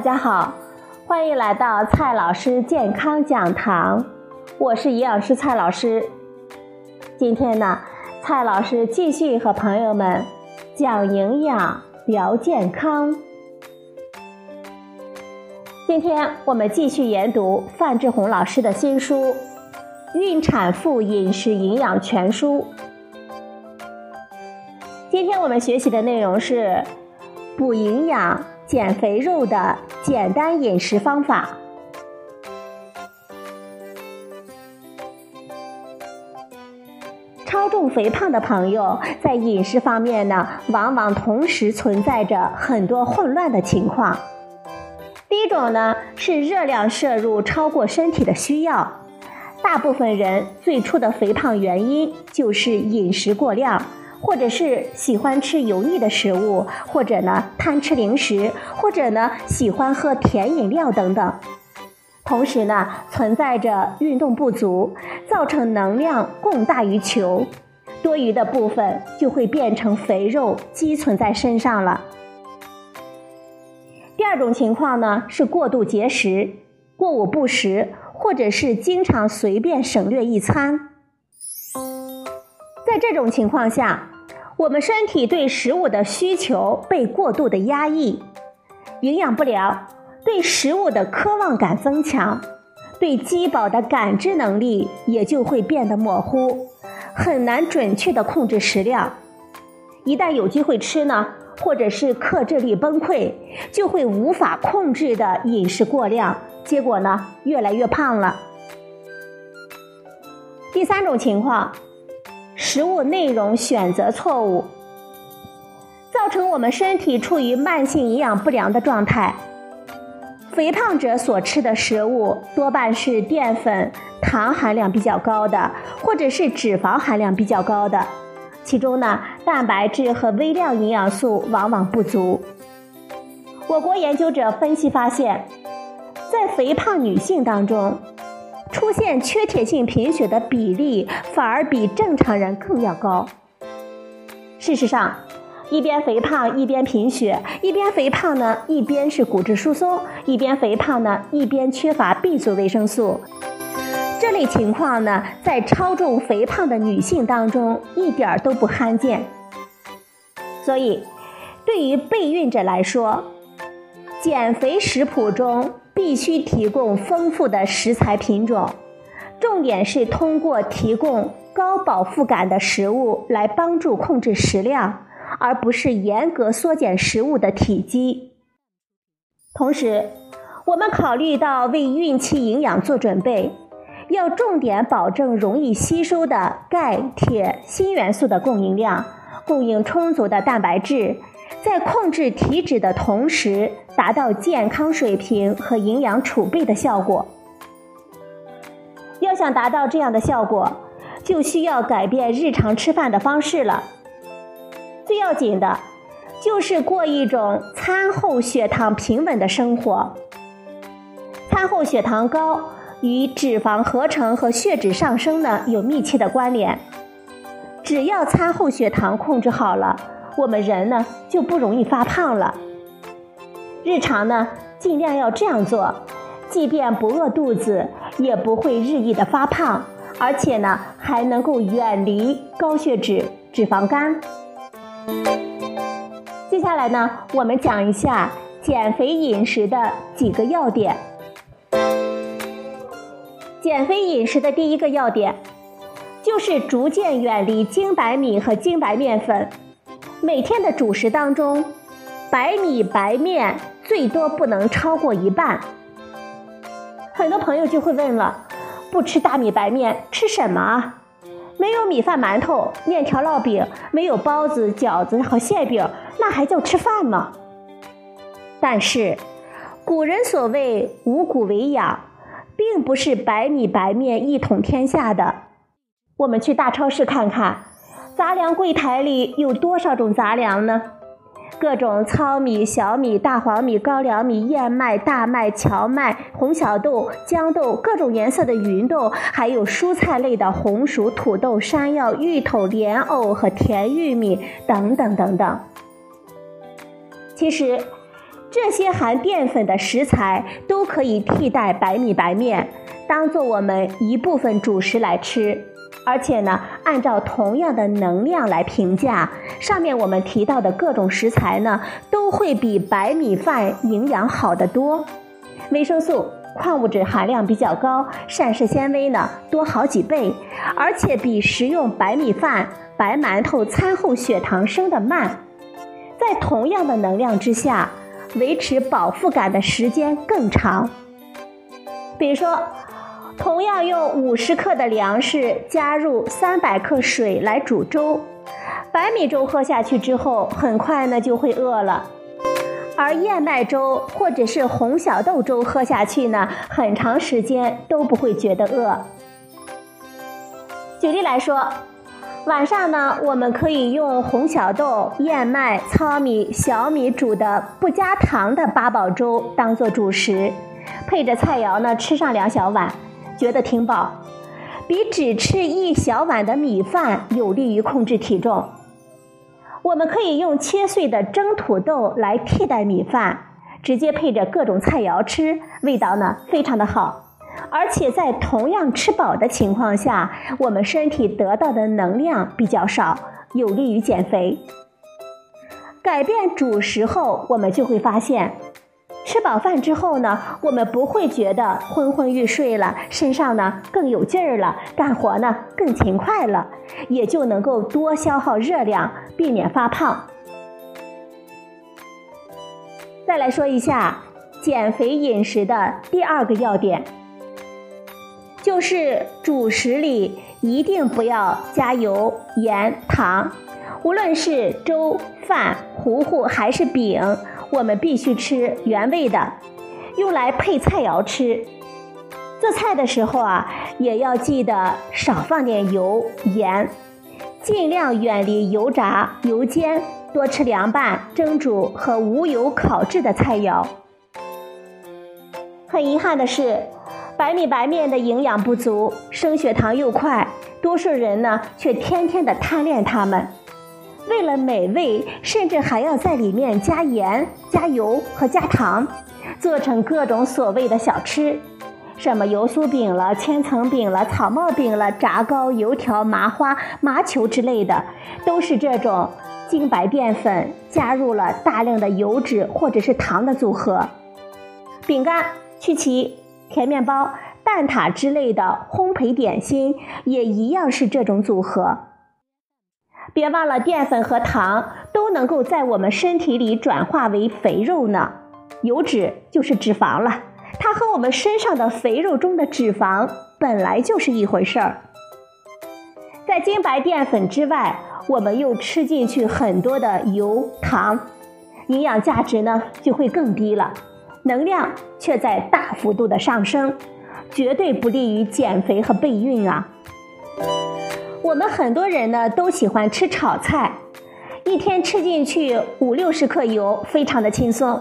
大家好，欢迎来到蔡老师健康讲堂，我是营养师蔡老师。今天呢，蔡老师继续和朋友们讲营养、聊健康。今天我们继续研读范志红老师的新书《孕产妇饮食营养全书》。今天我们学习的内容是补营养。减肥肉的简单饮食方法。超重肥胖的朋友在饮食方面呢，往往同时存在着很多混乱的情况。第一种呢是热量摄入超过身体的需要，大部分人最初的肥胖原因就是饮食过量。或者是喜欢吃油腻的食物，或者呢贪吃零食，或者呢喜欢喝甜饮料等等。同时呢存在着运动不足，造成能量供大于求，多余的部分就会变成肥肉积存在身上了。第二种情况呢是过度节食、过午不食，或者是经常随便省略一餐。在这种情况下，我们身体对食物的需求被过度的压抑，营养不良，对食物的渴望感增强，对饥饱的感知能力也就会变得模糊，很难准确的控制食量。一旦有机会吃呢，或者是克制力崩溃，就会无法控制的饮食过量，结果呢，越来越胖了。第三种情况。食物内容选择错误，造成我们身体处于慢性营养不良的状态。肥胖者所吃的食物多半是淀粉、糖含量比较高的，或者是脂肪含量比较高的，其中呢，蛋白质和微量营养素往往不足。我国研究者分析发现，在肥胖女性当中。出现缺铁性贫血的比例反而比正常人更要高。事实上，一边肥胖一边贫血，一边肥胖呢一边是骨质疏松，一边肥胖呢一边缺乏 B 族维生素。这类情况呢，在超重肥胖的女性当中一点都不罕见。所以，对于备孕者来说，减肥食谱中。必须提供丰富的食材品种，重点是通过提供高饱腹感的食物来帮助控制食量，而不是严格缩减食物的体积。同时，我们考虑到为孕期营养做准备，要重点保证容易吸收的钙、铁、锌元素的供应量，供应充足的蛋白质。在控制体脂的同时，达到健康水平和营养储备的效果。要想达到这样的效果，就需要改变日常吃饭的方式了。最要紧的，就是过一种餐后血糖平稳的生活。餐后血糖高与脂肪合成和血脂上升呢有密切的关联。只要餐后血糖控制好了。我们人呢就不容易发胖了。日常呢尽量要这样做，即便不饿肚子，也不会日益的发胖，而且呢还能够远离高血脂、脂肪肝。接下来呢，我们讲一下减肥饮食的几个要点。减肥饮食的第一个要点，就是逐渐远离精白米和精白面粉。每天的主食当中，白米白面最多不能超过一半。很多朋友就会问了：不吃大米白面吃什么？没有米饭、馒头、面条、烙饼，没有包子、饺子和馅饼，那还叫吃饭吗？但是，古人所谓五谷为养，并不是白米白面一统天下的。我们去大超市看看。杂粮柜台里有多少种杂粮呢？各种糙米、小米、大黄米、高粱米、燕麦、大麦、荞麦、红小豆、豇豆，各种颜色的芸豆，还有蔬菜类的红薯、土豆、山药、芋头、莲藕和甜玉米等等等等。其实，这些含淀粉的食材都可以替代白米白面，当做我们一部分主食来吃。而且呢，按照同样的能量来评价，上面我们提到的各种食材呢，都会比白米饭营养好得多，维生素、矿物质含量比较高，膳食纤维呢多好几倍，而且比食用白米饭、白馒头餐后血糖升得慢，在同样的能量之下。维持饱腹感的时间更长。比如说，同样用五十克的粮食加入三百克水来煮粥，白米粥喝下去之后，很快呢就会饿了；而燕麦粥或者是红小豆粥喝下去呢，很长时间都不会觉得饿。举例来说。晚上呢，我们可以用红小豆、燕麦、糙米、小米煮的不加糖的八宝粥当做主食，配着菜肴呢吃上两小碗，觉得挺饱，比只吃一小碗的米饭有利于控制体重。我们可以用切碎的蒸土豆来替代米饭，直接配着各种菜肴吃，味道呢非常的好。而且在同样吃饱的情况下，我们身体得到的能量比较少，有利于减肥。改变主食后，我们就会发现，吃饱饭之后呢，我们不会觉得昏昏欲睡了，身上呢更有劲儿了，干活呢更勤快了，也就能够多消耗热量，避免发胖。再来说一下减肥饮食的第二个要点。就是主食里一定不要加油、盐、糖，无论是粥、饭、糊糊还是饼，我们必须吃原味的，用来配菜肴吃。做菜的时候啊，也要记得少放点油、盐，尽量远离油炸、油煎，多吃凉拌、蒸煮和无油烤制的菜肴。很遗憾的是。白米白面的营养不足，升血糖又快，多数人呢却天天的贪恋它们，为了美味，甚至还要在里面加盐、加油和加糖，做成各种所谓的小吃，什么油酥饼了、千层饼了、草帽饼了、炸糕、油条、麻花、麻球之类的，都是这种精白淀粉加入了大量的油脂或者是糖的组合。饼干、曲奇。甜面包、蛋挞之类的烘焙点心也一样是这种组合。别忘了，淀粉和糖都能够在我们身体里转化为肥肉呢。油脂就是脂肪了，它和我们身上的肥肉中的脂肪本来就是一回事儿。在精白淀粉之外，我们又吃进去很多的油糖，营养价值呢就会更低了。能量却在大幅度的上升，绝对不利于减肥和备孕啊！我们很多人呢都喜欢吃炒菜，一天吃进去五六十克油，非常的轻松，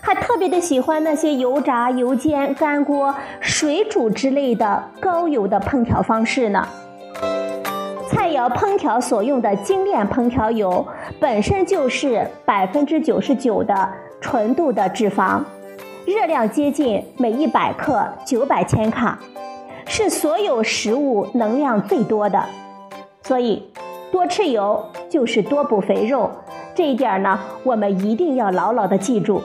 还特别的喜欢那些油炸、油煎、干锅、水煮之类的高油的烹调方式呢。菜肴烹调所用的精炼烹调油，本身就是百分之九十九的纯度的脂肪。热量接近每一百克九百千卡，是所有食物能量最多的，所以多吃油就是多补肥肉。这一点呢，我们一定要牢牢的记住。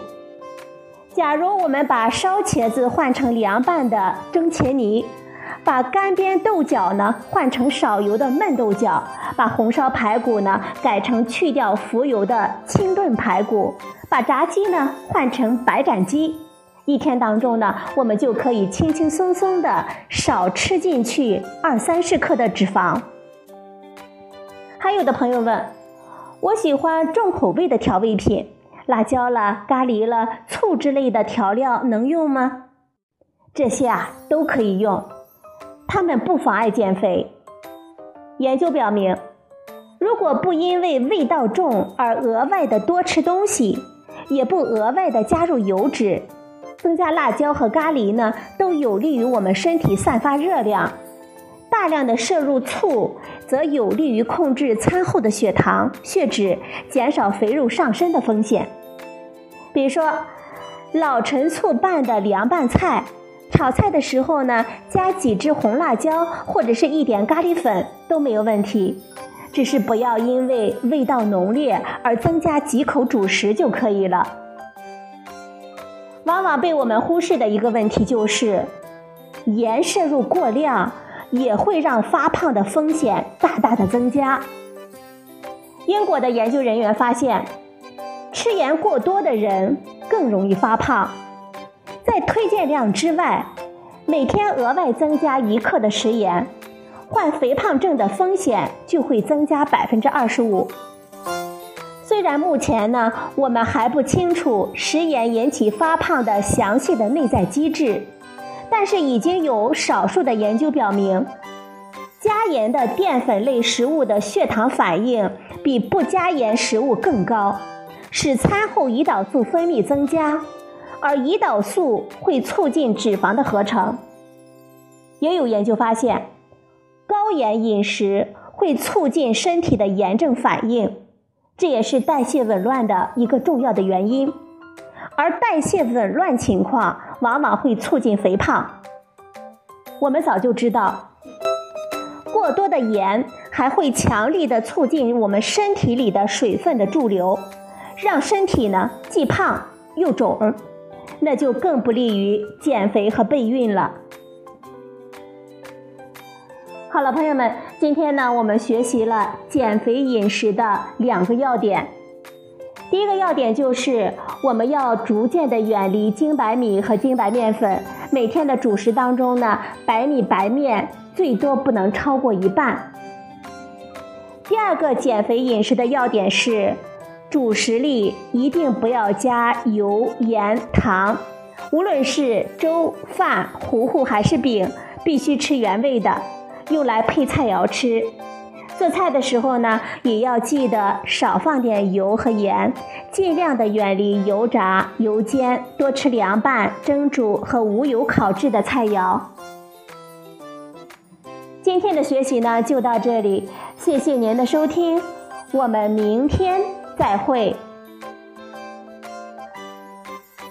假如我们把烧茄子换成凉拌的蒸茄泥，把干煸豆角呢换成少油的焖豆角，把红烧排骨呢改成去掉浮油的清炖排骨，把炸鸡呢换成白斩鸡。一天当中呢，我们就可以轻轻松松的少吃进去二三十克的脂肪。还有的朋友问，我喜欢重口味的调味品，辣椒了、咖喱了、醋之类的调料能用吗？这些啊都可以用，它们不妨碍减肥。研究表明，如果不因为味道重而额外的多吃东西，也不额外的加入油脂。增加辣椒和咖喱呢，都有利于我们身体散发热量；大量的摄入醋，则有利于控制餐后的血糖、血脂，减少肥肉上升的风险。比如说老陈醋拌的凉拌菜，炒菜的时候呢，加几只红辣椒或者是一点咖喱粉都没有问题，只是不要因为味道浓烈而增加几口主食就可以了。往往被我们忽视的一个问题就是，盐摄入过量也会让发胖的风险大大的增加。英国的研究人员发现。吃盐过多的人更容易发胖，在推荐量之外，每天额外增加一克的食盐，患肥胖症的风险就会增加百分之二十五。虽然目前呢，我们还不清楚食盐引起发胖的详细的内在机制，但是已经有少数的研究表明，加盐的淀粉类食物的血糖反应比不加盐食物更高。使餐后胰岛素分泌增加，而胰岛素会促进脂肪的合成。也有研究发现，高盐饮食会促进身体的炎症反应，这也是代谢紊乱的一个重要的原因。而代谢紊乱情况往往会促进肥胖。我们早就知道，过多的盐还会强力的促进我们身体里的水分的驻留。让身体呢既胖又肿，那就更不利于减肥和备孕了。好了，朋友们，今天呢我们学习了减肥饮食的两个要点。第一个要点就是我们要逐渐的远离精白米和精白面粉，每天的主食当中呢，白米白面最多不能超过一半。第二个减肥饮食的要点是。主食里一定不要加油、盐、糖，无论是粥、饭、糊糊还是饼，必须吃原味的。用来配菜肴吃，做菜的时候呢，也要记得少放点油和盐，尽量的远离油炸、油煎，多吃凉拌、蒸煮和无油烤制的菜肴。今天的学习呢，就到这里，谢谢您的收听，我们明天。再会。